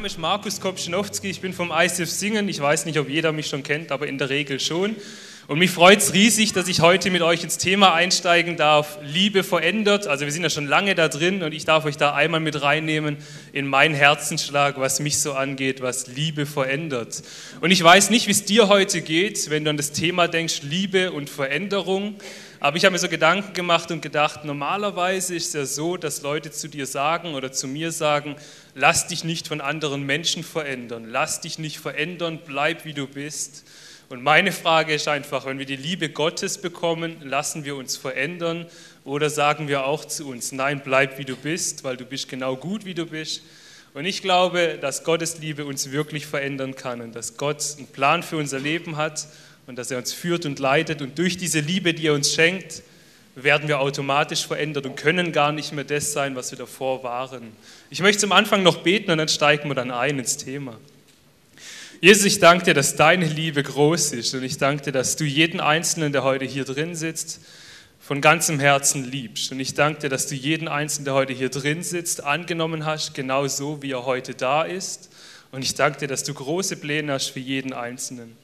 Name ist Markus Kopschnowski, ich bin vom ICF Singen. Ich weiß nicht, ob jeder mich schon kennt, aber in der Regel schon. Und mich freut es riesig, dass ich heute mit euch ins Thema einsteigen darf. Liebe verändert. Also wir sind ja schon lange da drin und ich darf euch da einmal mit reinnehmen in meinen Herzensschlag, was mich so angeht, was Liebe verändert. Und ich weiß nicht, wie es dir heute geht, wenn du an das Thema denkst, Liebe und Veränderung. Aber ich habe mir so Gedanken gemacht und gedacht, normalerweise ist es ja so, dass Leute zu dir sagen oder zu mir sagen, lass dich nicht von anderen Menschen verändern, lass dich nicht verändern, bleib wie du bist. Und meine Frage ist einfach, wenn wir die Liebe Gottes bekommen, lassen wir uns verändern oder sagen wir auch zu uns, nein, bleib wie du bist, weil du bist genau gut, wie du bist. Und ich glaube, dass Gottes Liebe uns wirklich verändern kann und dass Gott einen Plan für unser Leben hat und dass er uns führt und leitet. Und durch diese Liebe, die er uns schenkt, werden wir automatisch verändert und können gar nicht mehr das sein, was wir davor waren. Ich möchte zum Anfang noch beten und dann steigen wir dann ein ins Thema. Jesus, ich danke dir, dass deine Liebe groß ist und ich danke dir, dass du jeden Einzelnen, der heute hier drin sitzt, von ganzem Herzen liebst. Und ich danke dir, dass du jeden Einzelnen, der heute hier drin sitzt, angenommen hast, genau so, wie er heute da ist. Und ich danke dir, dass du große Pläne hast für jeden Einzelnen.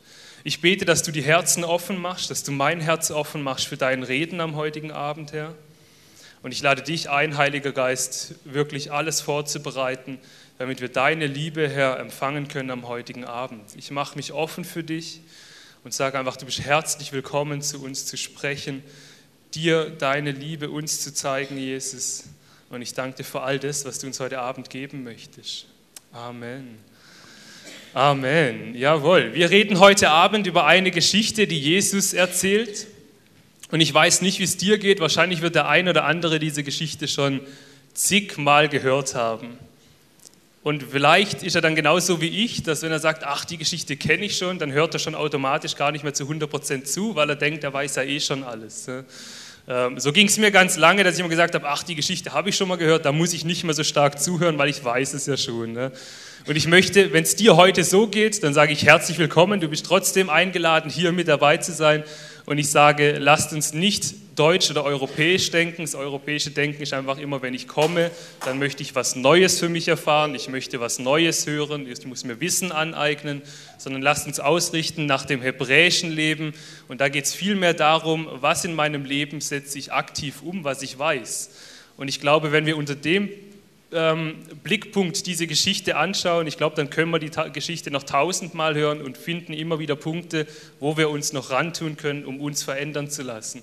Ich bete, dass du die Herzen offen machst, dass du mein Herz offen machst für dein Reden am heutigen Abend, Herr. Und ich lade dich ein, Heiliger Geist, wirklich alles vorzubereiten, damit wir deine Liebe, Herr, empfangen können am heutigen Abend. Ich mache mich offen für dich und sage einfach, du bist herzlich willkommen, zu uns zu sprechen, dir deine Liebe uns zu zeigen, Jesus. Und ich danke dir für all das, was du uns heute Abend geben möchtest. Amen. Amen. Jawohl. Wir reden heute Abend über eine Geschichte, die Jesus erzählt. Und ich weiß nicht, wie es dir geht. Wahrscheinlich wird der ein oder andere diese Geschichte schon zigmal gehört haben. Und vielleicht ist er dann genauso wie ich, dass wenn er sagt, ach, die Geschichte kenne ich schon, dann hört er schon automatisch gar nicht mehr zu 100% zu, weil er denkt, er weiß ja eh schon alles. Ähm, so ging es mir ganz lange, dass ich immer gesagt habe, ach, die Geschichte habe ich schon mal gehört, da muss ich nicht mehr so stark zuhören, weil ich weiß es ja schon. Und ich möchte, wenn es dir heute so geht, dann sage ich herzlich willkommen. Du bist trotzdem eingeladen, hier mit dabei zu sein. Und ich sage, lasst uns nicht deutsch oder europäisch denken. Das europäische Denken ist einfach immer, wenn ich komme, dann möchte ich was Neues für mich erfahren. Ich möchte was Neues hören. Ich muss mir Wissen aneignen. Sondern lasst uns ausrichten nach dem hebräischen Leben. Und da geht es vielmehr darum, was in meinem Leben setze ich aktiv um, was ich weiß. Und ich glaube, wenn wir unter dem ähm, Blickpunkt diese Geschichte anschauen, ich glaube, dann können wir die Ta Geschichte noch tausendmal hören und finden immer wieder Punkte, wo wir uns noch rantun können, um uns verändern zu lassen.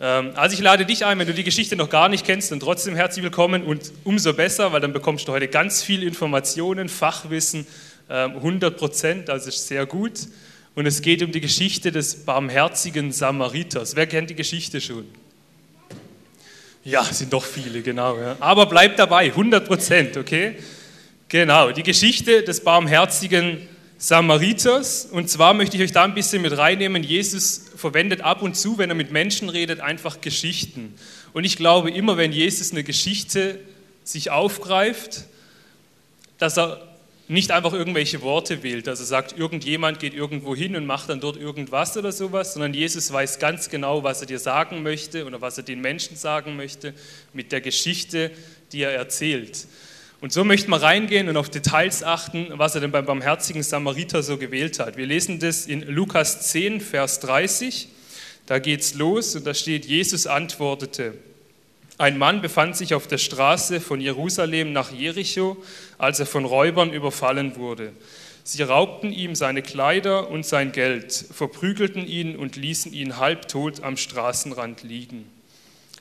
Ähm, also ich lade dich ein, wenn du die Geschichte noch gar nicht kennst, dann trotzdem herzlich willkommen und umso besser, weil dann bekommst du heute ganz viel Informationen, Fachwissen, ähm, 100 Prozent, das ist sehr gut. Und es geht um die Geschichte des barmherzigen Samariters. Wer kennt die Geschichte schon? Ja, sind doch viele, genau. Ja. Aber bleibt dabei, 100 Prozent, okay? Genau, die Geschichte des barmherzigen Samariters. Und zwar möchte ich euch da ein bisschen mit reinnehmen. Jesus verwendet ab und zu, wenn er mit Menschen redet, einfach Geschichten. Und ich glaube immer, wenn Jesus eine Geschichte sich aufgreift, dass er nicht einfach irgendwelche Worte wählt, also sagt, irgendjemand geht irgendwo hin und macht dann dort irgendwas oder sowas, sondern Jesus weiß ganz genau, was er dir sagen möchte oder was er den Menschen sagen möchte mit der Geschichte, die er erzählt. Und so möchten wir reingehen und auf Details achten, was er denn beim barmherzigen Samariter so gewählt hat. Wir lesen das in Lukas 10, Vers 30. Da geht's los und da steht, Jesus antwortete, ein Mann befand sich auf der Straße von Jerusalem nach Jericho, als er von Räubern überfallen wurde. Sie raubten ihm seine Kleider und sein Geld, verprügelten ihn und ließen ihn halbtot am Straßenrand liegen.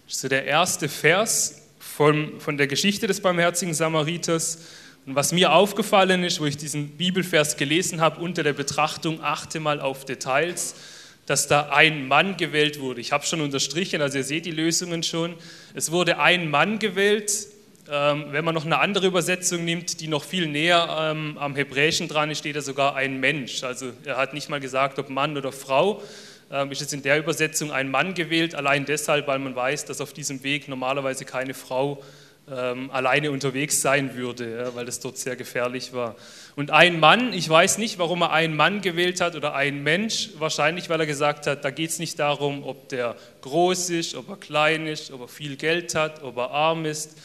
Das der erste Vers von, von der Geschichte des barmherzigen Samariters. Und was mir aufgefallen ist, wo ich diesen Bibelvers gelesen habe, unter der Betrachtung, achte mal auf Details, dass da ein Mann gewählt wurde. Ich habe schon unterstrichen, also ihr seht die Lösungen schon. Es wurde ein Mann gewählt. Ähm, wenn man noch eine andere Übersetzung nimmt, die noch viel näher ähm, am Hebräischen dran ist, steht da sogar ein Mensch. Also er hat nicht mal gesagt, ob Mann oder Frau. Ähm, ist jetzt in der Übersetzung ein Mann gewählt, allein deshalb, weil man weiß, dass auf diesem Weg normalerweise keine Frau ähm, alleine unterwegs sein würde, weil das dort sehr gefährlich war. Und ein Mann, ich weiß nicht, warum er einen Mann gewählt hat oder einen Mensch, wahrscheinlich, weil er gesagt hat, da geht es nicht darum, ob der groß ist, ob er klein ist, ob er viel Geld hat, ob er arm ist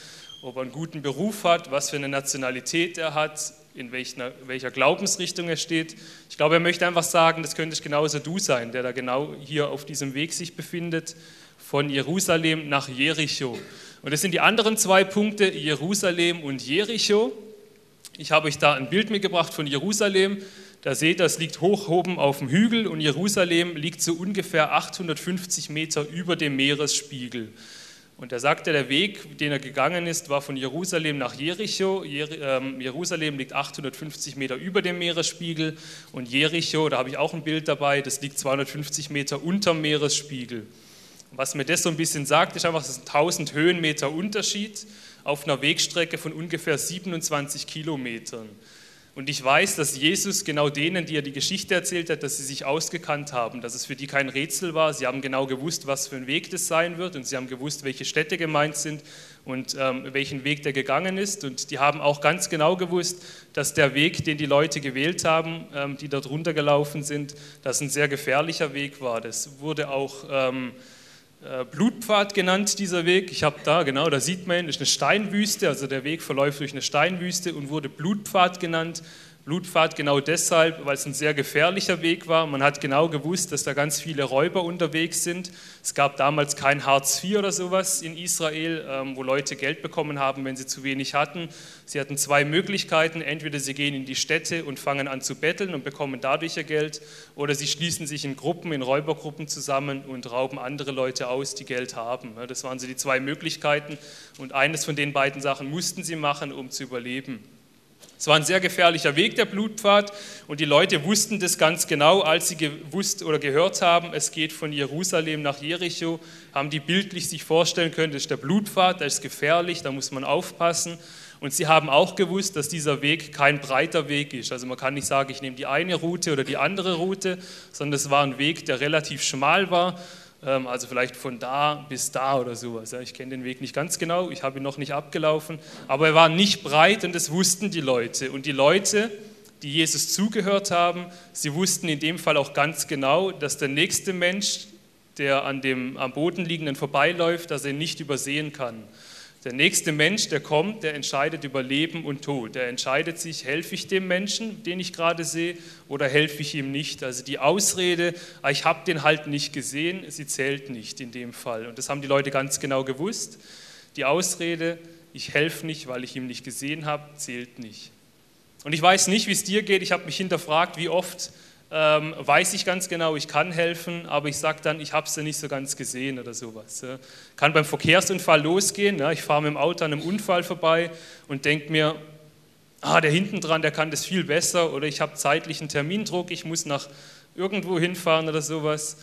ob er einen guten Beruf hat, was für eine Nationalität er hat, in welcher, welcher Glaubensrichtung er steht. Ich glaube, er möchte einfach sagen, das könntest genauso du sein, der da genau hier auf diesem Weg sich befindet, von Jerusalem nach Jericho. Und das sind die anderen zwei Punkte, Jerusalem und Jericho. Ich habe euch da ein Bild mitgebracht von Jerusalem. Da seht ihr, es liegt hoch oben auf dem Hügel und Jerusalem liegt so ungefähr 850 Meter über dem Meeresspiegel. Und da sagte, der Weg, den er gegangen ist, war von Jerusalem nach Jericho. Ähm, Jerusalem liegt 850 Meter über dem Meeresspiegel und Jericho, da habe ich auch ein Bild dabei, das liegt 250 Meter unter dem Meeresspiegel. Was mir das so ein bisschen sagt, ist einfach, das ist ein 1000 Höhenmeter Unterschied auf einer Wegstrecke von ungefähr 27 Kilometern. Und ich weiß, dass Jesus genau denen, die er die Geschichte erzählt hat, dass sie sich ausgekannt haben, dass es für die kein Rätsel war. Sie haben genau gewusst, was für ein Weg das sein wird und sie haben gewusst, welche Städte gemeint sind und ähm, welchen Weg der gegangen ist. Und die haben auch ganz genau gewusst, dass der Weg, den die Leute gewählt haben, ähm, die dort runtergelaufen sind, dass ein sehr gefährlicher Weg war. Das wurde auch... Ähm, äh, Blutpfad genannt, dieser Weg. Ich habe da, genau, da sieht man, ist eine Steinwüste, also der Weg verläuft durch eine Steinwüste und wurde Blutpfad genannt, Blutpfad genau deshalb, weil es ein sehr gefährlicher Weg war. Man hat genau gewusst, dass da ganz viele Räuber unterwegs sind. Es gab damals kein Hartz IV oder sowas in Israel, ähm, wo Leute Geld bekommen haben, wenn sie zu wenig hatten. Sie hatten zwei Möglichkeiten. Entweder sie gehen in die Städte und fangen an zu betteln und bekommen dadurch ihr Geld, oder sie schließen sich in Gruppen, in Räubergruppen zusammen und rauben andere Leute aus, die Geld haben. Das waren so die zwei Möglichkeiten. Und eines von den beiden Sachen mussten sie machen, um zu überleben. Es war ein sehr gefährlicher Weg, der Blutpfad, und die Leute wussten das ganz genau, als sie gewusst oder gehört haben, es geht von Jerusalem nach Jericho, haben die bildlich sich vorstellen können, das ist der Blutpfad, der ist gefährlich, da muss man aufpassen. Und sie haben auch gewusst, dass dieser Weg kein breiter Weg ist. Also man kann nicht sagen, ich nehme die eine Route oder die andere Route, sondern es war ein Weg, der relativ schmal war also vielleicht von da bis da oder sowas. Ich kenne den Weg nicht ganz genau, ich habe ihn noch nicht abgelaufen, aber er war nicht breit und das wussten die Leute. Und die Leute, die Jesus zugehört haben, sie wussten in dem Fall auch ganz genau, dass der nächste Mensch, der an dem am Boden liegenden vorbeiläuft, dass er ihn nicht übersehen kann. Der nächste Mensch, der kommt, der entscheidet über Leben und Tod. Der entscheidet sich, helfe ich dem Menschen, den ich gerade sehe, oder helfe ich ihm nicht. Also die Ausrede, ah, ich habe den halt nicht gesehen, sie zählt nicht in dem Fall. Und das haben die Leute ganz genau gewusst. Die Ausrede, ich helfe nicht, weil ich ihn nicht gesehen habe, zählt nicht. Und ich weiß nicht, wie es dir geht. Ich habe mich hinterfragt, wie oft ähm, weiß ich ganz genau, ich kann helfen, aber ich sage dann, ich habe es ja nicht so ganz gesehen oder sowas. Ja. Kann beim Verkehrsunfall losgehen, ja. ich fahre mit dem Auto an einem Unfall vorbei und denke mir, ah, der hinten dran, der kann das viel besser oder ich habe zeitlichen Termindruck, ich muss nach irgendwo hinfahren oder sowas.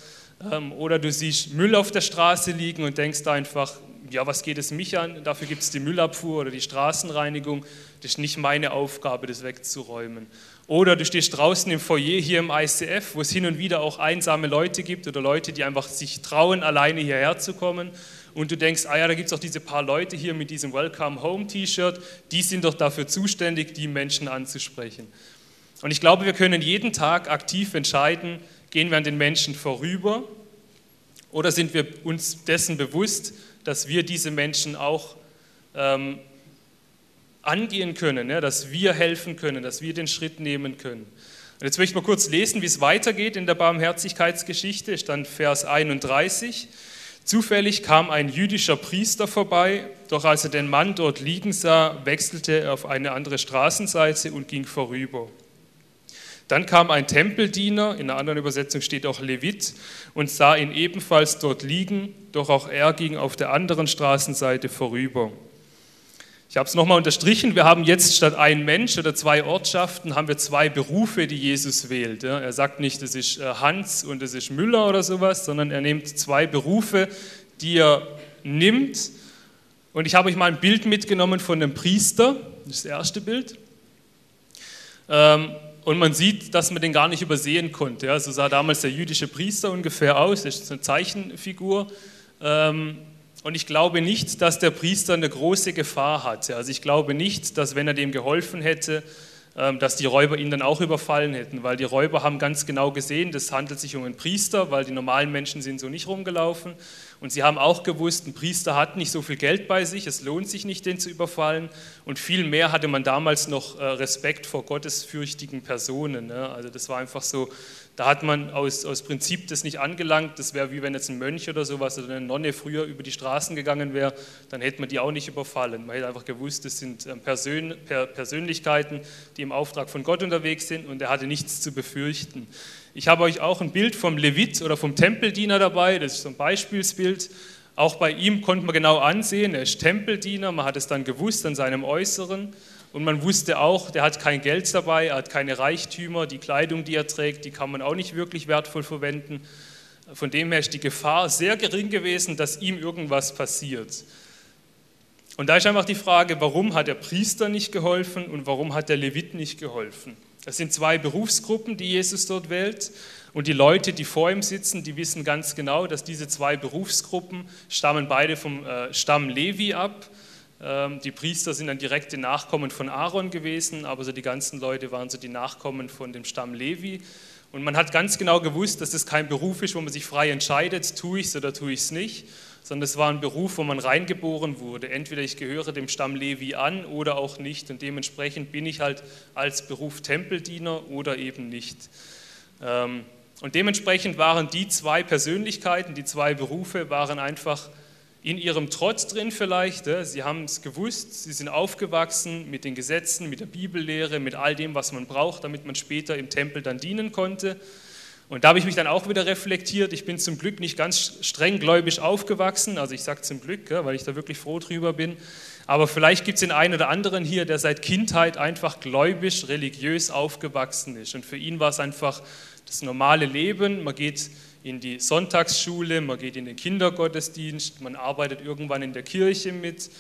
Ähm, oder du siehst Müll auf der Straße liegen und denkst einfach, ja, was geht es mich an? Dafür gibt es die Müllabfuhr oder die Straßenreinigung. Das ist nicht meine Aufgabe, das wegzuräumen. Oder du stehst draußen im Foyer hier im ICF, wo es hin und wieder auch einsame Leute gibt oder Leute, die einfach sich trauen, alleine hierher zu kommen. Und du denkst, ah ja, da gibt es auch diese paar Leute hier mit diesem Welcome Home T-Shirt, die sind doch dafür zuständig, die Menschen anzusprechen. Und ich glaube, wir können jeden Tag aktiv entscheiden, gehen wir an den Menschen vorüber oder sind wir uns dessen bewusst, dass wir diese Menschen auch ähm, angehen können, ja, dass wir helfen können, dass wir den Schritt nehmen können. Und jetzt möchte ich mal kurz lesen, wie es weitergeht in der Barmherzigkeitsgeschichte, stand Vers 31. Zufällig kam ein jüdischer Priester vorbei, doch als er den Mann dort liegen sah, wechselte er auf eine andere Straßenseite und ging vorüber. Dann kam ein Tempeldiener, in einer anderen Übersetzung steht auch Levit, und sah ihn ebenfalls dort liegen, doch auch er ging auf der anderen Straßenseite vorüber. Ich habe es nochmal unterstrichen, wir haben jetzt statt ein Mensch oder zwei Ortschaften, haben wir zwei Berufe, die Jesus wählt. Er sagt nicht, es ist äh, Hans und es ist Müller oder sowas, sondern er nimmt zwei Berufe, die er nimmt. Und ich habe euch mal ein Bild mitgenommen von einem Priester, das das erste Bild. Ähm, und man sieht, dass man den gar nicht übersehen konnte. So sah damals der jüdische Priester ungefähr aus, das ist eine Zeichenfigur. Und ich glaube nicht, dass der Priester eine große Gefahr hatte. Also ich glaube nicht, dass wenn er dem geholfen hätte, ähm, dass die Räuber ihn dann auch überfallen hätten, weil die Räuber haben ganz genau gesehen, das handelt sich um einen Priester, weil die normalen Menschen sind so nicht rumgelaufen. Und sie haben auch gewusst, ein Priester hat nicht so viel Geld bei sich, es lohnt sich nicht, den zu überfallen. Und vielmehr hatte man damals noch äh, Respekt vor gottesfürchtigen Personen. Ne? Also das war einfach so, da hat man aus, aus Prinzip das nicht angelangt. Das wäre wie wenn jetzt ein Mönch oder sowas oder eine Nonne früher über die Straßen gegangen wäre, dann hätte man die auch nicht überfallen. Man hätte einfach gewusst, das sind ähm, Persön Persönlichkeiten, die im Auftrag von Gott unterwegs sind und er hatte nichts zu befürchten. Ich habe euch auch ein Bild vom Levit oder vom Tempeldiener dabei, das ist so ein Beispielsbild. Auch bei ihm konnte man genau ansehen, er ist Tempeldiener, man hat es dann gewusst an seinem Äußeren. Und man wusste auch, der hat kein Geld dabei, er hat keine Reichtümer, die Kleidung, die er trägt, die kann man auch nicht wirklich wertvoll verwenden. Von dem her ist die Gefahr sehr gering gewesen, dass ihm irgendwas passiert. Und da ist einfach die Frage, warum hat der Priester nicht geholfen und warum hat der Levit nicht geholfen? Das sind zwei Berufsgruppen, die Jesus dort wählt. Und die Leute, die vor ihm sitzen, die wissen ganz genau, dass diese zwei Berufsgruppen stammen beide vom äh, Stamm Levi ab. Ähm, die Priester sind dann direkte Nachkommen von Aaron gewesen, aber so die ganzen Leute waren so die Nachkommen von dem Stamm Levi. Und man hat ganz genau gewusst, dass es kein Beruf ist, wo man sich frei entscheidet, tue ich es oder tue ich es nicht, sondern es war ein Beruf, wo man reingeboren wurde. Entweder ich gehöre dem Stamm Levi an oder auch nicht. Und dementsprechend bin ich halt als Beruf Tempeldiener oder eben nicht. Ähm, und dementsprechend waren die zwei Persönlichkeiten, die zwei Berufe, waren einfach in ihrem Trotz drin vielleicht. Sie haben es gewusst, sie sind aufgewachsen mit den Gesetzen, mit der Bibellehre, mit all dem, was man braucht, damit man später im Tempel dann dienen konnte. Und da habe ich mich dann auch wieder reflektiert. Ich bin zum Glück nicht ganz streng gläubig aufgewachsen, also ich sage zum Glück, weil ich da wirklich froh drüber bin. Aber vielleicht gibt es den einen oder anderen hier, der seit Kindheit einfach gläubig, religiös aufgewachsen ist. Und für ihn war es einfach das normale Leben. Man geht in die Sonntagsschule, man geht in den Kindergottesdienst, man arbeitet irgendwann in der Kirche mit,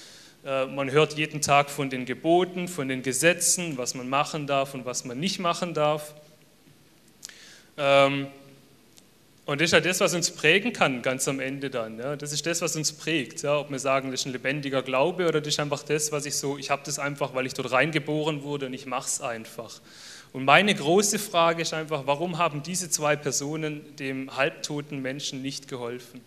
äh, man hört jeden Tag von den Geboten, von den Gesetzen, was man machen darf und was man nicht machen darf. Ähm, und das ist ja das, was uns prägen kann, ganz am Ende dann. Das ist das, was uns prägt. Ob wir sagen, das ist ein lebendiger Glaube oder das ist einfach das, was ich so, ich habe das einfach, weil ich dort reingeboren wurde und ich mache es einfach. Und meine große Frage ist einfach, warum haben diese zwei Personen dem halbtoten Menschen nicht geholfen?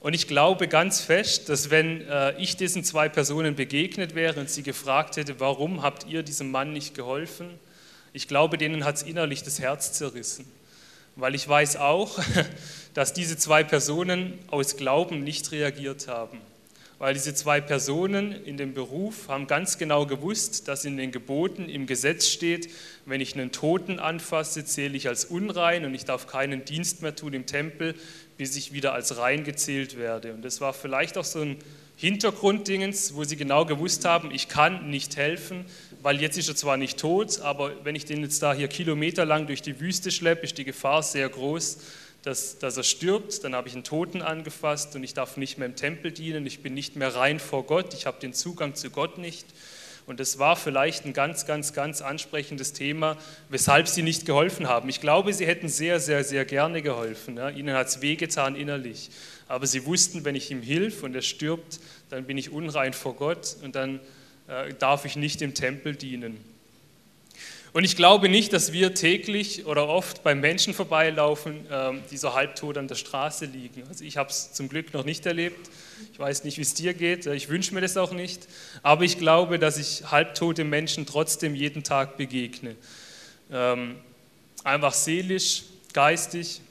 Und ich glaube ganz fest, dass wenn äh, ich diesen zwei Personen begegnet wäre und sie gefragt hätte, warum habt ihr diesem Mann nicht geholfen, ich glaube, denen hat es innerlich das Herz zerrissen. Weil ich weiß auch, dass diese zwei Personen aus Glauben nicht reagiert haben weil diese zwei Personen in dem Beruf haben ganz genau gewusst, dass in den Geboten im Gesetz steht, wenn ich einen Toten anfasse, zähle ich als unrein und ich darf keinen Dienst mehr tun im Tempel, bis ich wieder als rein gezählt werde. Und das war vielleicht auch so ein Hintergrunddingens, wo sie genau gewusst haben, ich kann nicht helfen, weil jetzt ist er zwar nicht tot, aber wenn ich den jetzt da hier kilometerlang durch die Wüste schleppe, ist die Gefahr sehr groß, dass, dass er stirbt, dann habe ich einen Toten angefasst und ich darf nicht mehr im Tempel dienen, ich bin nicht mehr rein vor Gott, ich habe den Zugang zu Gott nicht. Und das war vielleicht ein ganz, ganz, ganz ansprechendes Thema, weshalb sie nicht geholfen haben. Ich glaube, sie hätten sehr, sehr, sehr gerne geholfen. Ja. Ihnen hat es wehgetan innerlich. Aber sie wussten, wenn ich ihm hilf und er stirbt, dann bin ich unrein vor Gott und dann äh, darf ich nicht im Tempel dienen. Und ich glaube nicht, dass wir täglich oder oft bei Menschen vorbeilaufen, ähm, die so halbtot an der Straße liegen. Also ich habe es zum Glück noch nicht erlebt. Ich weiß nicht, wie es dir geht. Ich wünsche mir das auch nicht. Aber ich glaube, dass ich halbtote Menschen trotzdem jeden Tag begegne. Ähm, einfach seelisch, geistig,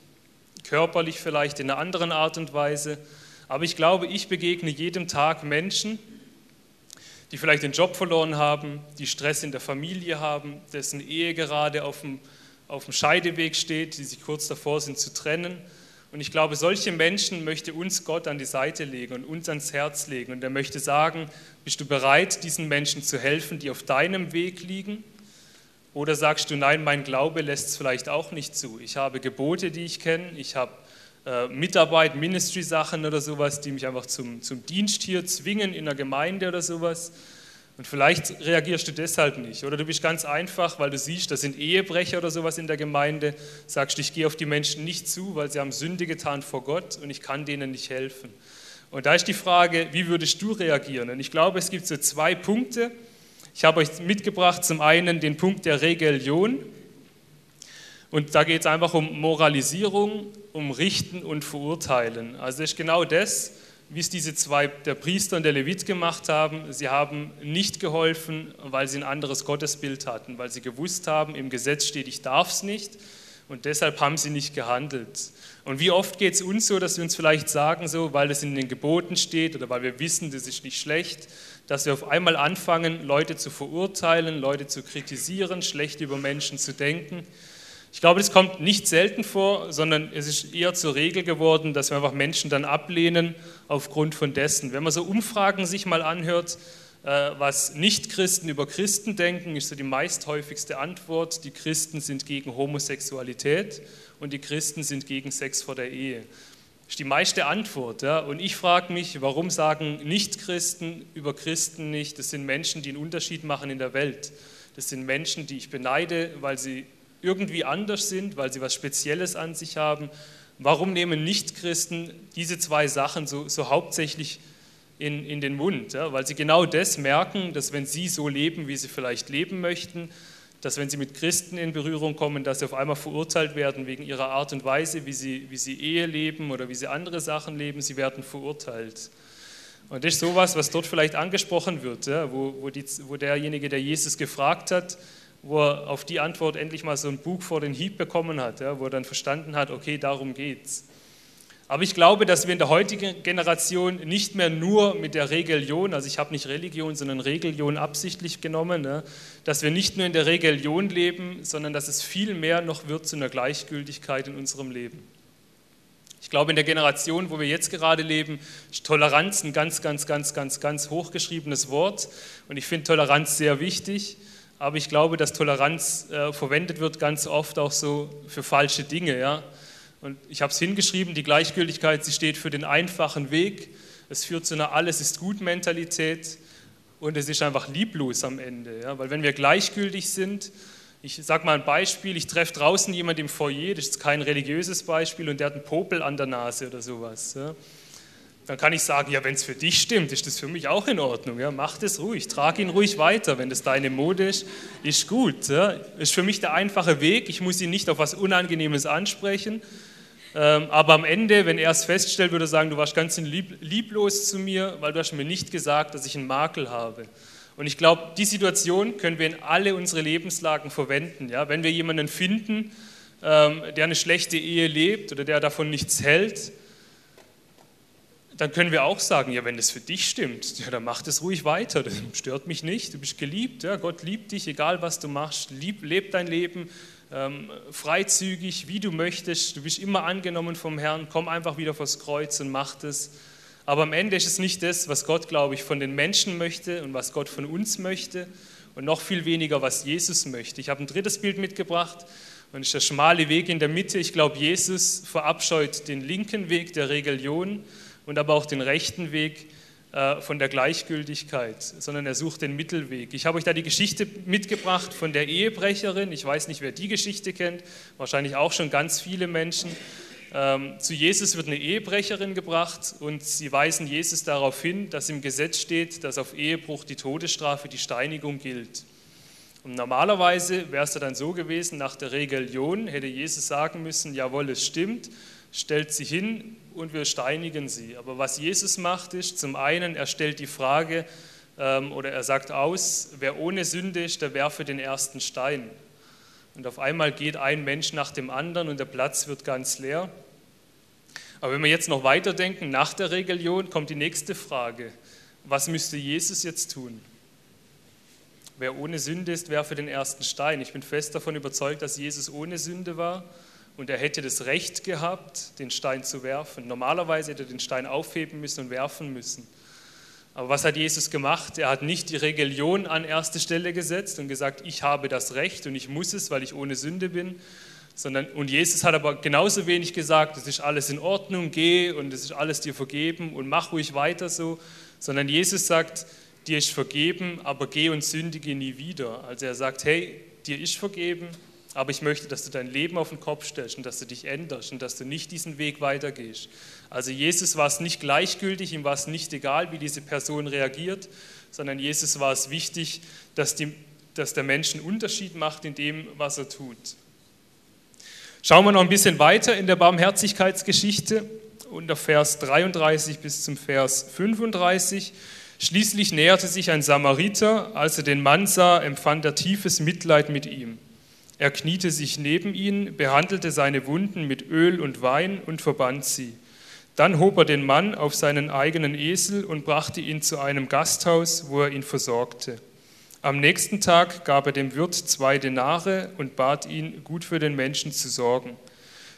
körperlich vielleicht in einer anderen Art und Weise. Aber ich glaube, ich begegne jedem Tag Menschen, die vielleicht den Job verloren haben, die Stress in der Familie haben, dessen Ehe gerade auf dem, auf dem Scheideweg steht, die sich kurz davor sind zu trennen. Und ich glaube, solche Menschen möchte uns Gott an die Seite legen und uns ans Herz legen. Und er möchte sagen, bist du bereit, diesen Menschen zu helfen, die auf deinem Weg liegen? Oder sagst du, nein, mein Glaube lässt es vielleicht auch nicht zu. Ich habe Gebote, die ich kenne, ich habe äh, Mitarbeit, Ministry-Sachen oder sowas, die mich einfach zum, zum Dienst hier zwingen in der Gemeinde oder sowas. Und vielleicht reagierst du deshalb nicht. Oder du bist ganz einfach, weil du siehst, da sind Ehebrecher oder sowas in der Gemeinde, sagst, ich gehe auf die Menschen nicht zu, weil sie haben Sünde getan vor Gott und ich kann denen nicht helfen. Und da ist die Frage, wie würdest du reagieren? Und ich glaube, es gibt so zwei Punkte. Ich habe euch mitgebracht, zum einen den Punkt der Rebellion Und da geht es einfach um Moralisierung, um Richten und Verurteilen. Also das ist genau das, wie es diese zwei, der Priester und der Levit gemacht haben. Sie haben nicht geholfen, weil sie ein anderes Gottesbild hatten, weil sie gewusst haben, im Gesetz steht, ich darf es nicht und deshalb haben sie nicht gehandelt. Und wie oft geht es uns so, dass wir uns vielleicht sagen, so, weil es in den Geboten steht oder weil wir wissen, das ist nicht schlecht, dass wir auf einmal anfangen, Leute zu verurteilen, Leute zu kritisieren, schlecht über Menschen zu denken. Ich glaube, das kommt nicht selten vor, sondern es ist eher zur Regel geworden, dass wir einfach Menschen dann ablehnen aufgrund von dessen. Wenn man so Umfragen sich mal anhört, äh, was Nichtchristen über Christen denken, ist so die meisthäufigste Antwort, die Christen sind gegen Homosexualität und die Christen sind gegen Sex vor der Ehe. Das ist die meiste Antwort. Ja? Und ich frage mich, warum sagen Nichtchristen über Christen nicht, das sind Menschen, die einen Unterschied machen in der Welt. Das sind Menschen, die ich beneide, weil sie irgendwie anders sind, weil sie was Spezielles an sich haben. Warum nehmen Nichtchristen diese zwei Sachen so, so hauptsächlich in, in den Mund? Ja? Weil sie genau das merken, dass wenn sie so leben, wie sie vielleicht leben möchten, dass wenn sie mit Christen in Berührung kommen, dass sie auf einmal verurteilt werden wegen ihrer Art und Weise, wie sie, wie sie Ehe leben oder wie sie andere Sachen leben, sie werden verurteilt. Und das ist sowas, was dort vielleicht angesprochen wird, ja? wo, wo, die, wo derjenige, der Jesus gefragt hat, wo er auf die Antwort endlich mal so ein Buch vor den Hieb bekommen hat, ja, wo er dann verstanden hat, okay, darum geht's. Aber ich glaube, dass wir in der heutigen Generation nicht mehr nur mit der Religion, also ich habe nicht Religion, sondern Religion absichtlich genommen, ne, dass wir nicht nur in der Religion leben, sondern dass es viel mehr noch wird zu einer Gleichgültigkeit in unserem Leben. Ich glaube, in der Generation, wo wir jetzt gerade leben, ist Toleranz ein ganz, ganz, ganz, ganz, ganz hochgeschriebenes Wort. Und ich finde Toleranz sehr wichtig. Aber ich glaube, dass Toleranz äh, verwendet wird ganz oft auch so für falsche Dinge. Ja? Und ich habe es hingeschrieben, die Gleichgültigkeit, sie steht für den einfachen Weg. Es führt zu einer Alles ist gut Mentalität und es ist einfach lieblos am Ende. Ja? Weil wenn wir gleichgültig sind, ich sage mal ein Beispiel, ich treffe draußen jemanden im Foyer, das ist kein religiöses Beispiel, und der hat einen Popel an der Nase oder sowas. Ja? Dann kann ich sagen, ja, wenn es für dich stimmt, ist das für mich auch in Ordnung. Ja, mach das ruhig, trag ihn ruhig weiter. Wenn das deine Mode ist, ist gut. Ja. Ist für mich der einfache Weg. Ich muss ihn nicht auf was Unangenehmes ansprechen. Ähm, aber am Ende, wenn er es feststellt, würde er sagen, du warst ganz lieb, lieblos zu mir, weil du hast mir nicht gesagt, dass ich einen Makel habe. Und ich glaube, die Situation können wir in alle unsere Lebenslagen verwenden. Ja. Wenn wir jemanden finden, ähm, der eine schlechte Ehe lebt oder der davon nichts hält, dann können wir auch sagen, ja, wenn es für dich stimmt, ja, dann mach das ruhig weiter, das stört mich nicht, du bist geliebt, ja, Gott liebt dich, egal was du machst, lieb, leb dein Leben ähm, freizügig, wie du möchtest, du bist immer angenommen vom Herrn, komm einfach wieder vors Kreuz und mach das. Aber am Ende ist es nicht das, was Gott, glaube ich, von den Menschen möchte und was Gott von uns möchte und noch viel weniger, was Jesus möchte. Ich habe ein drittes Bild mitgebracht und ist der schmale Weg in der Mitte. Ich glaube, Jesus verabscheut den linken Weg der Religion und aber auch den rechten Weg äh, von der Gleichgültigkeit, sondern er sucht den Mittelweg. Ich habe euch da die Geschichte mitgebracht von der Ehebrecherin. Ich weiß nicht, wer die Geschichte kennt, wahrscheinlich auch schon ganz viele Menschen. Ähm, zu Jesus wird eine Ehebrecherin gebracht und sie weisen Jesus darauf hin, dass im Gesetz steht, dass auf Ehebruch die Todesstrafe, die Steinigung gilt. Und normalerweise wäre es dann so gewesen, nach der Religion hätte Jesus sagen müssen, jawohl, es stimmt, stellt sie hin und wir steinigen sie. Aber was Jesus macht, ist zum einen, er stellt die Frage ähm, oder er sagt aus, wer ohne Sünde ist, der werfe den ersten Stein. Und auf einmal geht ein Mensch nach dem anderen und der Platz wird ganz leer. Aber wenn wir jetzt noch weiterdenken, nach der Religion kommt die nächste Frage. Was müsste Jesus jetzt tun? Wer ohne Sünde ist, werfe den ersten Stein. Ich bin fest davon überzeugt, dass Jesus ohne Sünde war und er hätte das Recht gehabt, den Stein zu werfen. Normalerweise hätte er den Stein aufheben müssen und werfen müssen. Aber was hat Jesus gemacht? Er hat nicht die Religion an erste Stelle gesetzt und gesagt, ich habe das Recht und ich muss es, weil ich ohne Sünde bin. Sondern, und Jesus hat aber genauso wenig gesagt, es ist alles in Ordnung, geh und es ist alles dir vergeben und mach ruhig weiter so. Sondern Jesus sagt, dir ist vergeben, aber geh und sündige nie wieder. Also er sagt, hey, dir ist vergeben, aber ich möchte, dass du dein Leben auf den Kopf stellst und dass du dich änderst und dass du nicht diesen Weg weitergehst. Also Jesus war es nicht gleichgültig, ihm war es nicht egal, wie diese Person reagiert, sondern Jesus war es wichtig, dass, die, dass der Mensch einen Unterschied macht in dem, was er tut. Schauen wir noch ein bisschen weiter in der Barmherzigkeitsgeschichte, unter Vers 33 bis zum Vers 35. Schließlich näherte sich ein Samariter, als er den Mann sah, empfand er tiefes Mitleid mit ihm. Er kniete sich neben ihn, behandelte seine Wunden mit Öl und Wein und verband sie. Dann hob er den Mann auf seinen eigenen Esel und brachte ihn zu einem Gasthaus, wo er ihn versorgte. Am nächsten Tag gab er dem Wirt zwei Denare und bat ihn, gut für den Menschen zu sorgen.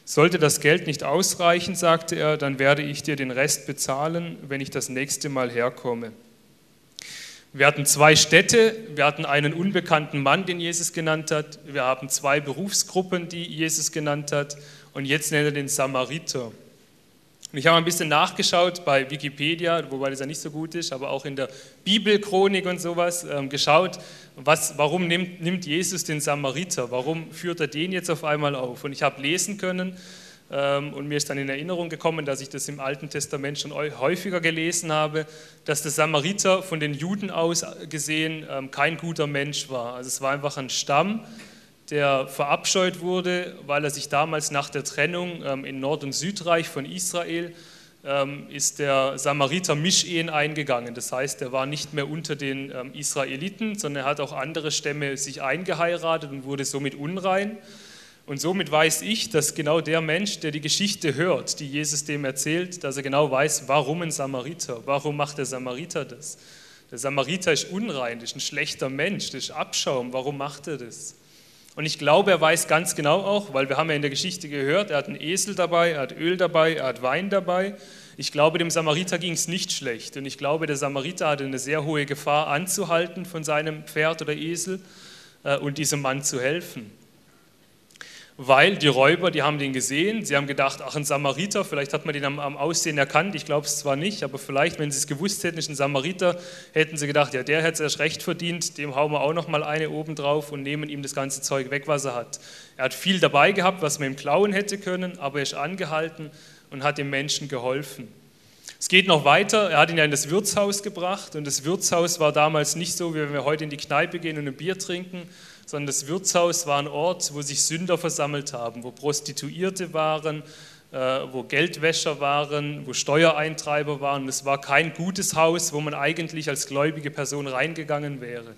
Sollte das Geld nicht ausreichen, sagte er, dann werde ich dir den Rest bezahlen, wenn ich das nächste Mal herkomme. Wir hatten zwei Städte, wir hatten einen unbekannten Mann, den Jesus genannt hat, wir haben zwei Berufsgruppen, die Jesus genannt hat, und jetzt nennt er den Samariter. Und ich habe ein bisschen nachgeschaut bei Wikipedia, wobei das ja nicht so gut ist, aber auch in der Bibelchronik und sowas ähm, geschaut, was, warum nimmt, nimmt, Jesus den Samariter? Warum führt er den jetzt auf einmal auf? Und ich habe lesen können und mir ist dann in Erinnerung gekommen, dass ich das im Alten Testament schon häufiger gelesen habe, dass der Samariter von den Juden aus gesehen ähm, kein guter Mensch war. Also es war einfach ein Stamm, der verabscheut wurde, weil er sich damals nach der Trennung ähm, in Nord- und Südreich von Israel ähm, ist der Samariter Mischehen eingegangen. Das heißt, er war nicht mehr unter den ähm, Israeliten, sondern er hat auch andere Stämme sich eingeheiratet und wurde somit unrein. Und somit weiß ich, dass genau der Mensch, der die Geschichte hört, die Jesus dem erzählt, dass er genau weiß, warum ein Samariter, warum macht der Samariter das. Der Samariter ist unrein, ist ein schlechter Mensch, das ist Abschaum, warum macht er das? Und ich glaube, er weiß ganz genau auch, weil wir haben ja in der Geschichte gehört, er hat einen Esel dabei, er hat Öl dabei, er hat Wein dabei. Ich glaube, dem Samariter ging es nicht schlecht. Und ich glaube, der Samariter hatte eine sehr hohe Gefahr, anzuhalten von seinem Pferd oder Esel äh, und diesem Mann zu helfen weil die Räuber, die haben den gesehen, sie haben gedacht, ach ein Samariter, vielleicht hat man den am, am Aussehen erkannt, ich glaube es zwar nicht, aber vielleicht, wenn sie es gewusst hätten, ist ein Samariter, hätten sie gedacht, ja der hätte es erst recht verdient, dem hauen wir auch noch mal eine oben drauf und nehmen ihm das ganze Zeug weg, was er hat. Er hat viel dabei gehabt, was man ihm klauen hätte können, aber er ist angehalten und hat dem Menschen geholfen. Es geht noch weiter, er hat ihn ja in das Wirtshaus gebracht und das Wirtshaus war damals nicht so, wie wenn wir heute in die Kneipe gehen und ein Bier trinken, sondern das Wirtshaus war ein Ort, wo sich Sünder versammelt haben, wo Prostituierte waren, äh, wo Geldwäscher waren, wo Steuereintreiber waren. Es war kein gutes Haus, wo man eigentlich als gläubige Person reingegangen wäre.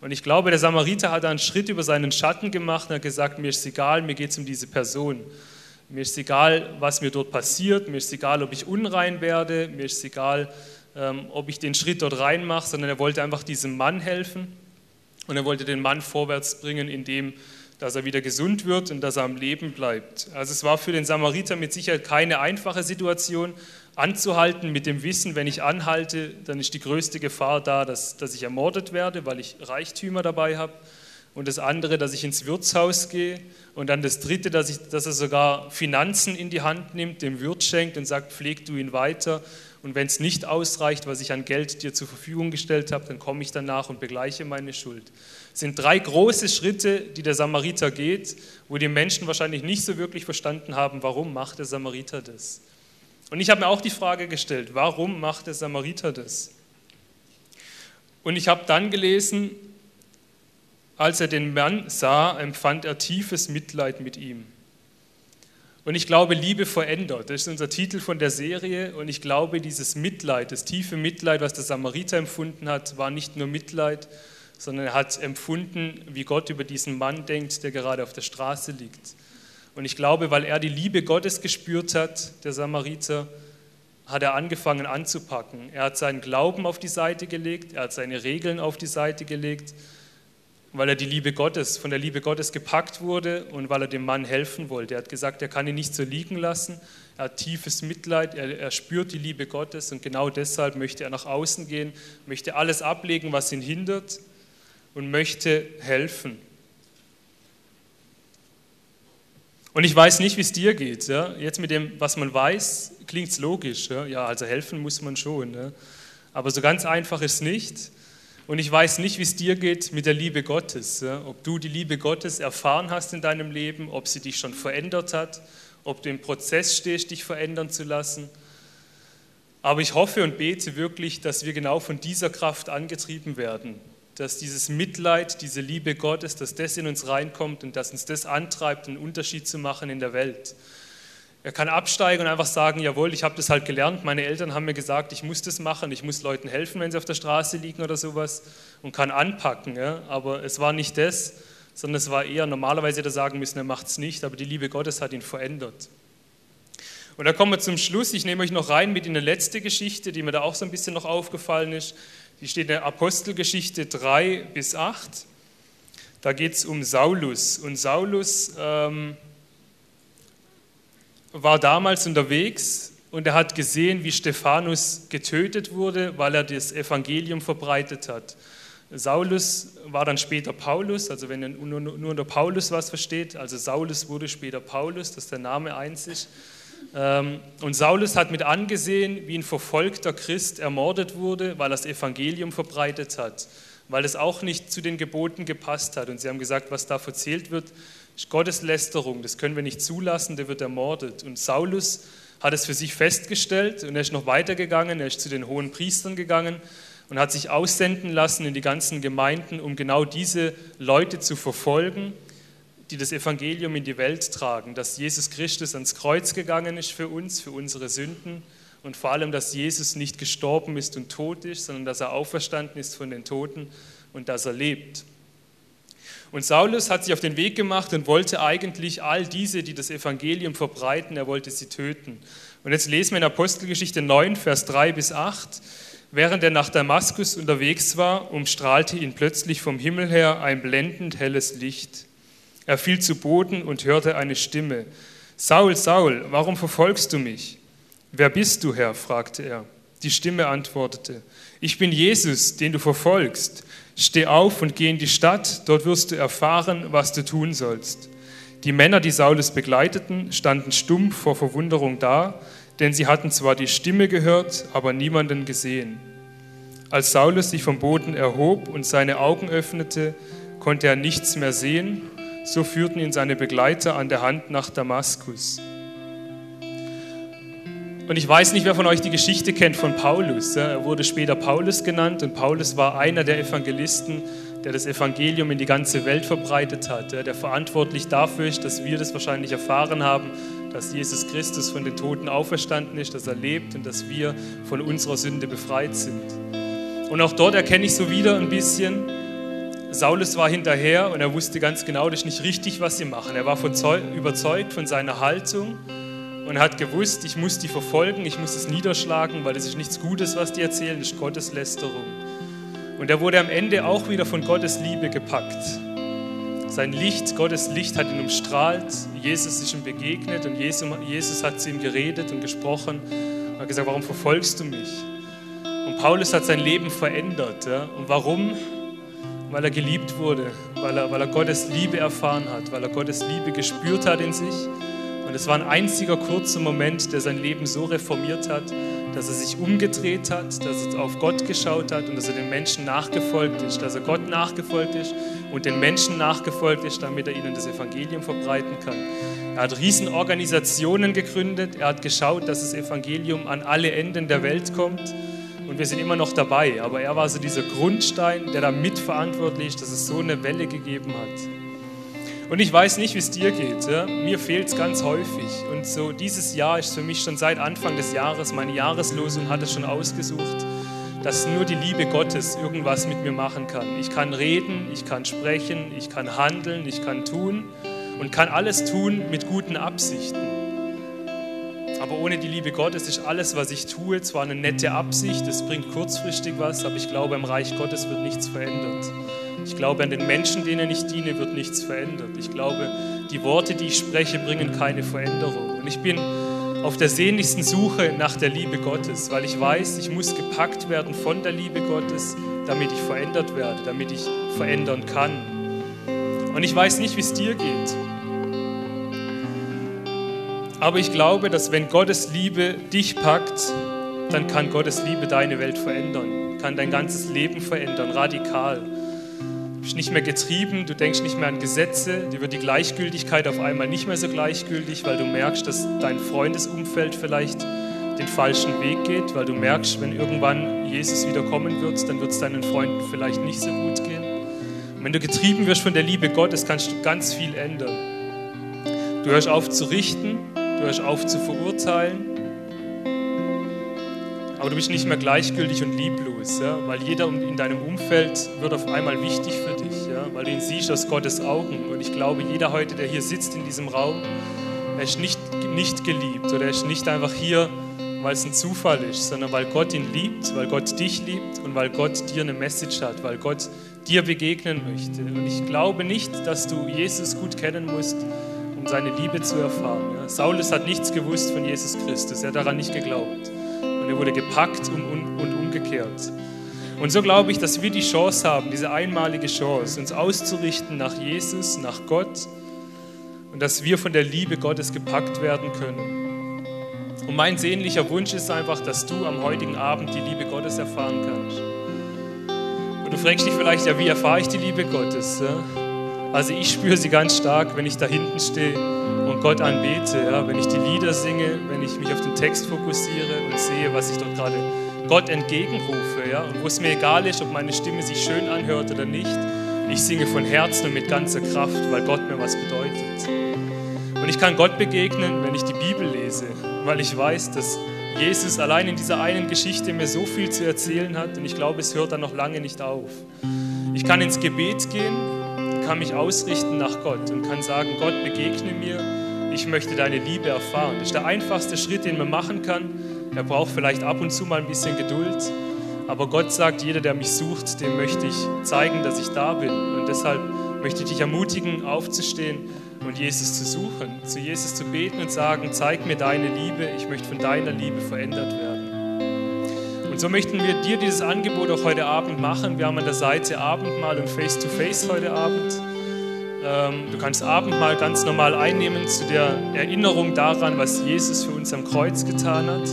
Und ich glaube, der Samariter hat einen Schritt über seinen Schatten gemacht und hat gesagt, mir ist egal, mir geht es um diese Person. Mir ist egal, was mir dort passiert, mir ist egal, ob ich unrein werde, mir ist egal, ähm, ob ich den Schritt dort reinmache, sondern er wollte einfach diesem Mann helfen. Und er wollte den Mann vorwärts bringen, indem dass er wieder gesund wird und dass er am Leben bleibt. Also es war für den Samariter mit Sicherheit keine einfache Situation, anzuhalten mit dem Wissen, wenn ich anhalte, dann ist die größte Gefahr da, dass, dass ich ermordet werde, weil ich Reichtümer dabei habe. Und das andere, dass ich ins Wirtshaus gehe. Und dann das dritte, dass, ich, dass er sogar Finanzen in die Hand nimmt, dem Wirt schenkt und sagt, pfleg du ihn weiter. Und wenn es nicht ausreicht, was ich an Geld dir zur Verfügung gestellt habe, dann komme ich danach und begleiche meine Schuld. Es sind drei große Schritte, die der Samariter geht, wo die Menschen wahrscheinlich nicht so wirklich verstanden haben, warum macht der Samariter das. Und ich habe mir auch die Frage gestellt, warum macht der Samariter das? Und ich habe dann gelesen, als er den Mann sah, empfand er tiefes Mitleid mit ihm. Und ich glaube, Liebe verändert. Das ist unser Titel von der Serie. Und ich glaube, dieses Mitleid, das tiefe Mitleid, was der Samariter empfunden hat, war nicht nur Mitleid, sondern er hat empfunden, wie Gott über diesen Mann denkt, der gerade auf der Straße liegt. Und ich glaube, weil er die Liebe Gottes gespürt hat, der Samariter, hat er angefangen anzupacken. Er hat seinen Glauben auf die Seite gelegt, er hat seine Regeln auf die Seite gelegt weil er die Liebe Gottes, von der Liebe Gottes gepackt wurde und weil er dem Mann helfen wollte. Er hat gesagt, er kann ihn nicht so liegen lassen. Er hat tiefes Mitleid, er, er spürt die Liebe Gottes und genau deshalb möchte er nach außen gehen, möchte alles ablegen, was ihn hindert und möchte helfen. Und ich weiß nicht, wie es dir geht. Ja? Jetzt mit dem, was man weiß, klingt es logisch. Ja? ja, also helfen muss man schon. Ja? Aber so ganz einfach ist es nicht. Und ich weiß nicht, wie es dir geht mit der Liebe Gottes. Ob du die Liebe Gottes erfahren hast in deinem Leben, ob sie dich schon verändert hat, ob du im Prozess stehst, dich verändern zu lassen. Aber ich hoffe und bete wirklich, dass wir genau von dieser Kraft angetrieben werden, dass dieses Mitleid, diese Liebe Gottes, dass das in uns reinkommt und dass uns das antreibt, einen Unterschied zu machen in der Welt. Er kann absteigen und einfach sagen, jawohl, ich habe das halt gelernt, meine Eltern haben mir gesagt, ich muss das machen, ich muss Leuten helfen, wenn sie auf der Straße liegen oder sowas und kann anpacken. Ja? Aber es war nicht das, sondern es war eher, normalerweise hätte er sagen müssen, er macht es nicht, aber die Liebe Gottes hat ihn verändert. Und da kommen wir zum Schluss. Ich nehme euch noch rein mit in eine letzte Geschichte, die mir da auch so ein bisschen noch aufgefallen ist. Die steht in der Apostelgeschichte 3 bis 8. Da geht es um Saulus. Und Saulus ähm, war damals unterwegs und er hat gesehen, wie Stephanus getötet wurde, weil er das Evangelium verbreitet hat. Saulus war dann später Paulus, also wenn ihr nur unter Paulus was versteht, also Saulus wurde später Paulus, dass der Name eins ist. Ähm, und Saulus hat mit angesehen, wie ein verfolgter Christ ermordet wurde, weil er das Evangelium verbreitet hat, weil es auch nicht zu den Geboten gepasst hat. Und sie haben gesagt, was da verzählt wird, ist Gotteslästerung, das können wir nicht zulassen, der wird ermordet. Und Saulus hat es für sich festgestellt und er ist noch weitergegangen, er ist zu den hohen Priestern gegangen und hat sich aussenden lassen in die ganzen Gemeinden, um genau diese Leute zu verfolgen die das Evangelium in die Welt tragen, dass Jesus Christus ans Kreuz gegangen ist für uns, für unsere Sünden und vor allem, dass Jesus nicht gestorben ist und tot ist, sondern dass er auferstanden ist von den Toten und dass er lebt. Und Saulus hat sich auf den Weg gemacht und wollte eigentlich all diese, die das Evangelium verbreiten, er wollte sie töten. Und jetzt lesen wir in Apostelgeschichte 9, Vers 3 bis 8. Während er nach Damaskus unterwegs war, umstrahlte ihn plötzlich vom Himmel her ein blendend helles Licht. Er fiel zu Boden und hörte eine Stimme. Saul, Saul, warum verfolgst du mich? Wer bist du, Herr? fragte er. Die Stimme antwortete, ich bin Jesus, den du verfolgst. Steh auf und geh in die Stadt, dort wirst du erfahren, was du tun sollst. Die Männer, die Saulus begleiteten, standen stumpf vor Verwunderung da, denn sie hatten zwar die Stimme gehört, aber niemanden gesehen. Als Saulus sich vom Boden erhob und seine Augen öffnete, konnte er nichts mehr sehen so führten ihn seine Begleiter an der Hand nach Damaskus. Und ich weiß nicht, wer von euch die Geschichte kennt von Paulus. Er wurde später Paulus genannt und Paulus war einer der Evangelisten, der das Evangelium in die ganze Welt verbreitet hat, der verantwortlich dafür ist, dass wir das wahrscheinlich erfahren haben, dass Jesus Christus von den Toten auferstanden ist, dass er lebt und dass wir von unserer Sünde befreit sind. Und auch dort erkenne ich so wieder ein bisschen, Saulus war hinterher und er wusste ganz genau, das ist nicht richtig, was sie machen. Er war überzeugt von seiner Haltung und hat gewusst, ich muss die verfolgen, ich muss es niederschlagen, weil das ist nichts Gutes, was die erzählen, das ist Gotteslästerung. Und er wurde am Ende auch wieder von Gottes Liebe gepackt. Sein Licht, Gottes Licht hat ihn umstrahlt, Jesus ist ihm begegnet und Jesus hat zu ihm geredet und gesprochen und hat gesagt, warum verfolgst du mich? Und Paulus hat sein Leben verändert. Und warum? weil er geliebt wurde, weil er, weil er Gottes Liebe erfahren hat, weil er Gottes Liebe gespürt hat in sich. Und es war ein einziger kurzer Moment, der sein Leben so reformiert hat, dass er sich umgedreht hat, dass er auf Gott geschaut hat und dass er den Menschen nachgefolgt ist, dass er Gott nachgefolgt ist und den Menschen nachgefolgt ist, damit er ihnen das Evangelium verbreiten kann. Er hat Riesenorganisationen gegründet, er hat geschaut, dass das Evangelium an alle Enden der Welt kommt und wir sind immer noch dabei. Aber er war so dieser Grundstein, der da mitverantwortlich ist, dass es so eine Welle gegeben hat. Und ich weiß nicht, wie es dir geht. Ja? Mir fehlt es ganz häufig. Und so dieses Jahr ist für mich schon seit Anfang des Jahres, meine Jahreslosung hat es schon ausgesucht, dass nur die Liebe Gottes irgendwas mit mir machen kann. Ich kann reden, ich kann sprechen, ich kann handeln, ich kann tun und kann alles tun mit guten Absichten. Aber ohne die Liebe Gottes ist alles, was ich tue, zwar eine nette Absicht, es bringt kurzfristig was, aber ich glaube, im Reich Gottes wird nichts verändert. Ich glaube, an den Menschen, denen ich diene, wird nichts verändert. Ich glaube, die Worte, die ich spreche, bringen keine Veränderung. Und ich bin auf der sehnlichsten Suche nach der Liebe Gottes, weil ich weiß, ich muss gepackt werden von der Liebe Gottes, damit ich verändert werde, damit ich verändern kann. Und ich weiß nicht, wie es dir geht. Aber ich glaube, dass wenn Gottes Liebe dich packt, dann kann Gottes Liebe deine Welt verändern, kann dein ganzes Leben verändern, radikal. Bist nicht mehr getrieben, du denkst nicht mehr an Gesetze, dir wird die Gleichgültigkeit auf einmal nicht mehr so gleichgültig, weil du merkst, dass dein Freundesumfeld vielleicht den falschen Weg geht, weil du merkst, wenn irgendwann Jesus wieder kommen wird, dann wird es deinen Freunden vielleicht nicht so gut gehen. Und wenn du getrieben wirst von der Liebe Gottes, kannst du ganz viel ändern. Du hörst auf zu richten, du hörst auf zu verurteilen, aber du bist nicht mehr gleichgültig und lieblos, ja? weil jeder in deinem Umfeld wird auf einmal wichtig für dich, ja? weil du ihn siehst aus Gottes Augen. Und ich glaube, jeder heute, der hier sitzt in diesem Raum, er ist nicht, nicht geliebt oder er ist nicht einfach hier, weil es ein Zufall ist, sondern weil Gott ihn liebt, weil Gott dich liebt und weil Gott dir eine Message hat, weil Gott dir begegnen möchte. Und ich glaube nicht, dass du Jesus gut kennen musst, um seine Liebe zu erfahren. Ja? Saulus hat nichts gewusst von Jesus Christus, er hat daran nicht geglaubt. Er wurde gepackt und, und, und umgekehrt. Und so glaube ich, dass wir die Chance haben, diese einmalige Chance, uns auszurichten nach Jesus, nach Gott und dass wir von der Liebe Gottes gepackt werden können. Und mein sehnlicher Wunsch ist einfach, dass du am heutigen Abend die Liebe Gottes erfahren kannst. Und du fragst dich vielleicht, ja, wie erfahre ich die Liebe Gottes? Also ich spüre sie ganz stark, wenn ich da hinten stehe und Gott anbete, ja? wenn ich die Lieder singe, wenn ich mich auf den Text fokussiere und sehe, was ich dort gerade Gott entgegenrufe, ja? und wo es mir egal ist, ob meine Stimme sich schön anhört oder nicht, ich singe von Herzen und mit ganzer Kraft, weil Gott mir was bedeutet. Und ich kann Gott begegnen, wenn ich die Bibel lese, weil ich weiß, dass Jesus allein in dieser einen Geschichte mir so viel zu erzählen hat und ich glaube, es hört dann noch lange nicht auf. Ich kann ins Gebet gehen, kann mich ausrichten nach Gott und kann sagen, Gott begegne mir, ich möchte deine Liebe erfahren. Das ist der einfachste Schritt, den man machen kann. Er braucht vielleicht ab und zu mal ein bisschen Geduld, aber Gott sagt, jeder, der mich sucht, dem möchte ich zeigen, dass ich da bin. Und deshalb möchte ich dich ermutigen, aufzustehen und Jesus zu suchen, zu Jesus zu beten und sagen, zeig mir deine Liebe, ich möchte von deiner Liebe verändert werden. Und so möchten wir dir dieses Angebot auch heute Abend machen. Wir haben an der Seite Abendmahl und Face-to-Face -face heute Abend. Ähm, du kannst Abendmahl ganz normal einnehmen zu der Erinnerung daran, was Jesus für uns am Kreuz getan hat.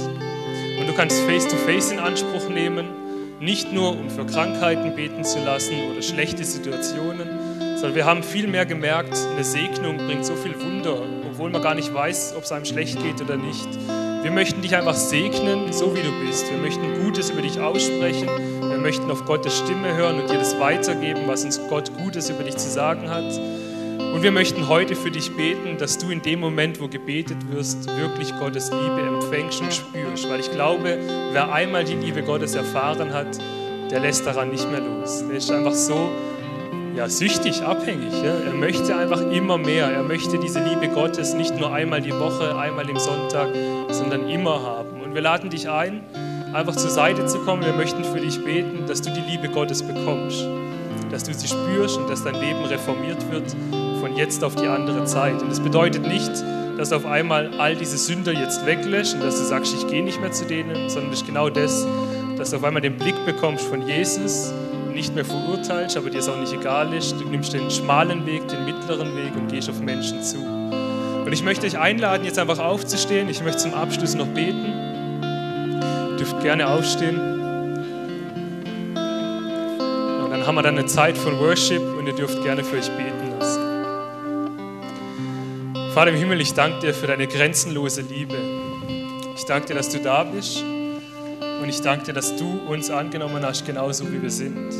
Und du kannst Face-to-Face -face in Anspruch nehmen, nicht nur um für Krankheiten beten zu lassen oder schlechte Situationen, sondern wir haben viel mehr gemerkt, eine Segnung bringt so viel Wunder, obwohl man gar nicht weiß, ob es einem schlecht geht oder nicht. Wir möchten dich einfach segnen, so wie du bist. Wir möchten Gutes über dich aussprechen. Wir möchten auf Gottes Stimme hören und dir das weitergeben, was uns Gott Gutes über dich zu sagen hat. Und wir möchten heute für dich beten, dass du in dem Moment, wo gebetet wirst, wirklich Gottes Liebe empfängst und spürst. Weil ich glaube, wer einmal die Liebe Gottes erfahren hat, der lässt daran nicht mehr los. Der ist einfach so ja, süchtig, abhängig. Ja? Er möchte einfach immer mehr. Er möchte diese Liebe Gottes nicht nur einmal die Woche, einmal im Sonntag, sondern immer haben. Und wir laden dich ein, einfach zur Seite zu kommen. Wir möchten für dich beten, dass du die Liebe Gottes bekommst, dass du sie spürst und dass dein Leben reformiert wird von jetzt auf die andere Zeit. Und das bedeutet nicht, dass auf einmal all diese Sünder jetzt weglöschen, dass du sagst, ich gehe nicht mehr zu denen, sondern das ist genau das, dass du auf einmal den Blick bekommst von Jesus nicht mehr verurteilst, aber dir es auch nicht egal ist. Du nimmst den schmalen Weg, den mittleren Weg und gehst auf Menschen zu. Und ich möchte euch einladen, jetzt einfach aufzustehen. Ich möchte zum Abschluss noch beten. Ihr dürft gerne aufstehen. Und dann haben wir dann eine Zeit von Worship und ihr dürft gerne für euch beten lassen. Vater im Himmel, ich danke dir für deine grenzenlose Liebe. Ich danke dir, dass du da bist. Und ich danke dir, dass du uns angenommen hast, genauso wie wir sind.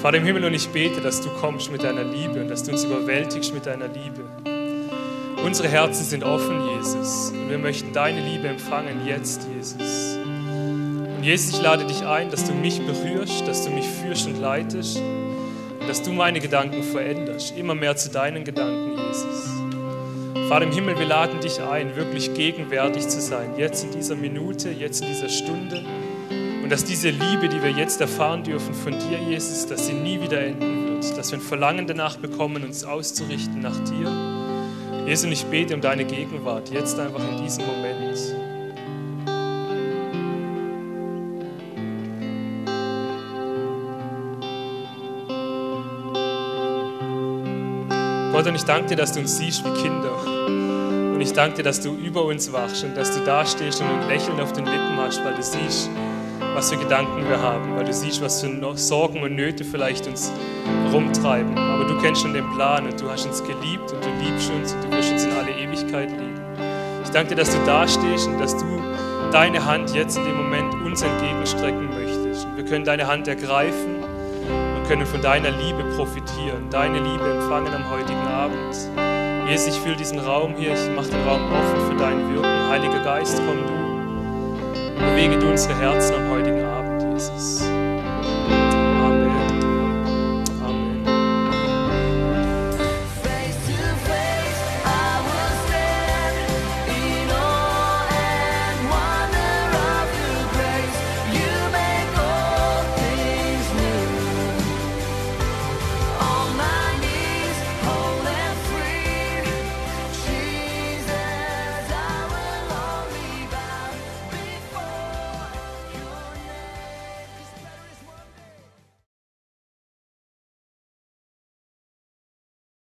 Vater im Himmel, und ich bete, dass du kommst mit deiner Liebe und dass du uns überwältigst mit deiner Liebe. Unsere Herzen sind offen, Jesus. Und wir möchten deine Liebe empfangen jetzt, Jesus. Und Jesus, ich lade dich ein, dass du mich berührst, dass du mich führst und leitest und dass du meine Gedanken veränderst, immer mehr zu deinen Gedanken, Jesus. Vater im Himmel, wir laden dich ein, wirklich gegenwärtig zu sein, jetzt in dieser Minute, jetzt in dieser Stunde. Und dass diese Liebe, die wir jetzt erfahren dürfen von dir, Jesus, dass sie nie wieder enden wird, dass wir ein Verlangen danach bekommen, uns auszurichten nach dir. Jesus, und ich bete um deine Gegenwart, jetzt einfach in diesem Moment. Gott, und ich danke dir, dass du uns siehst wie Kinder. Ich danke dir, dass du über uns wachst und dass du da stehst und ein Lächeln auf den Lippen hast, weil du siehst, was für Gedanken wir haben, weil du siehst, was für Sorgen und Nöte vielleicht uns rumtreiben. Aber du kennst schon den Plan und du hast uns geliebt und du liebst uns und du wirst uns in alle Ewigkeit lieben. Ich danke dir, dass du da stehst und dass du deine Hand jetzt in dem Moment uns entgegenstrecken möchtest. Und wir können deine Hand ergreifen und können von deiner Liebe profitieren, deine Liebe empfangen am heutigen Abend. Jesus, ich fühle diesen Raum hier, ich mache den Raum offen für dein Wirken. Heiliger Geist, komm du. Bewege du unsere Herzen am heutigen Abend, Jesus.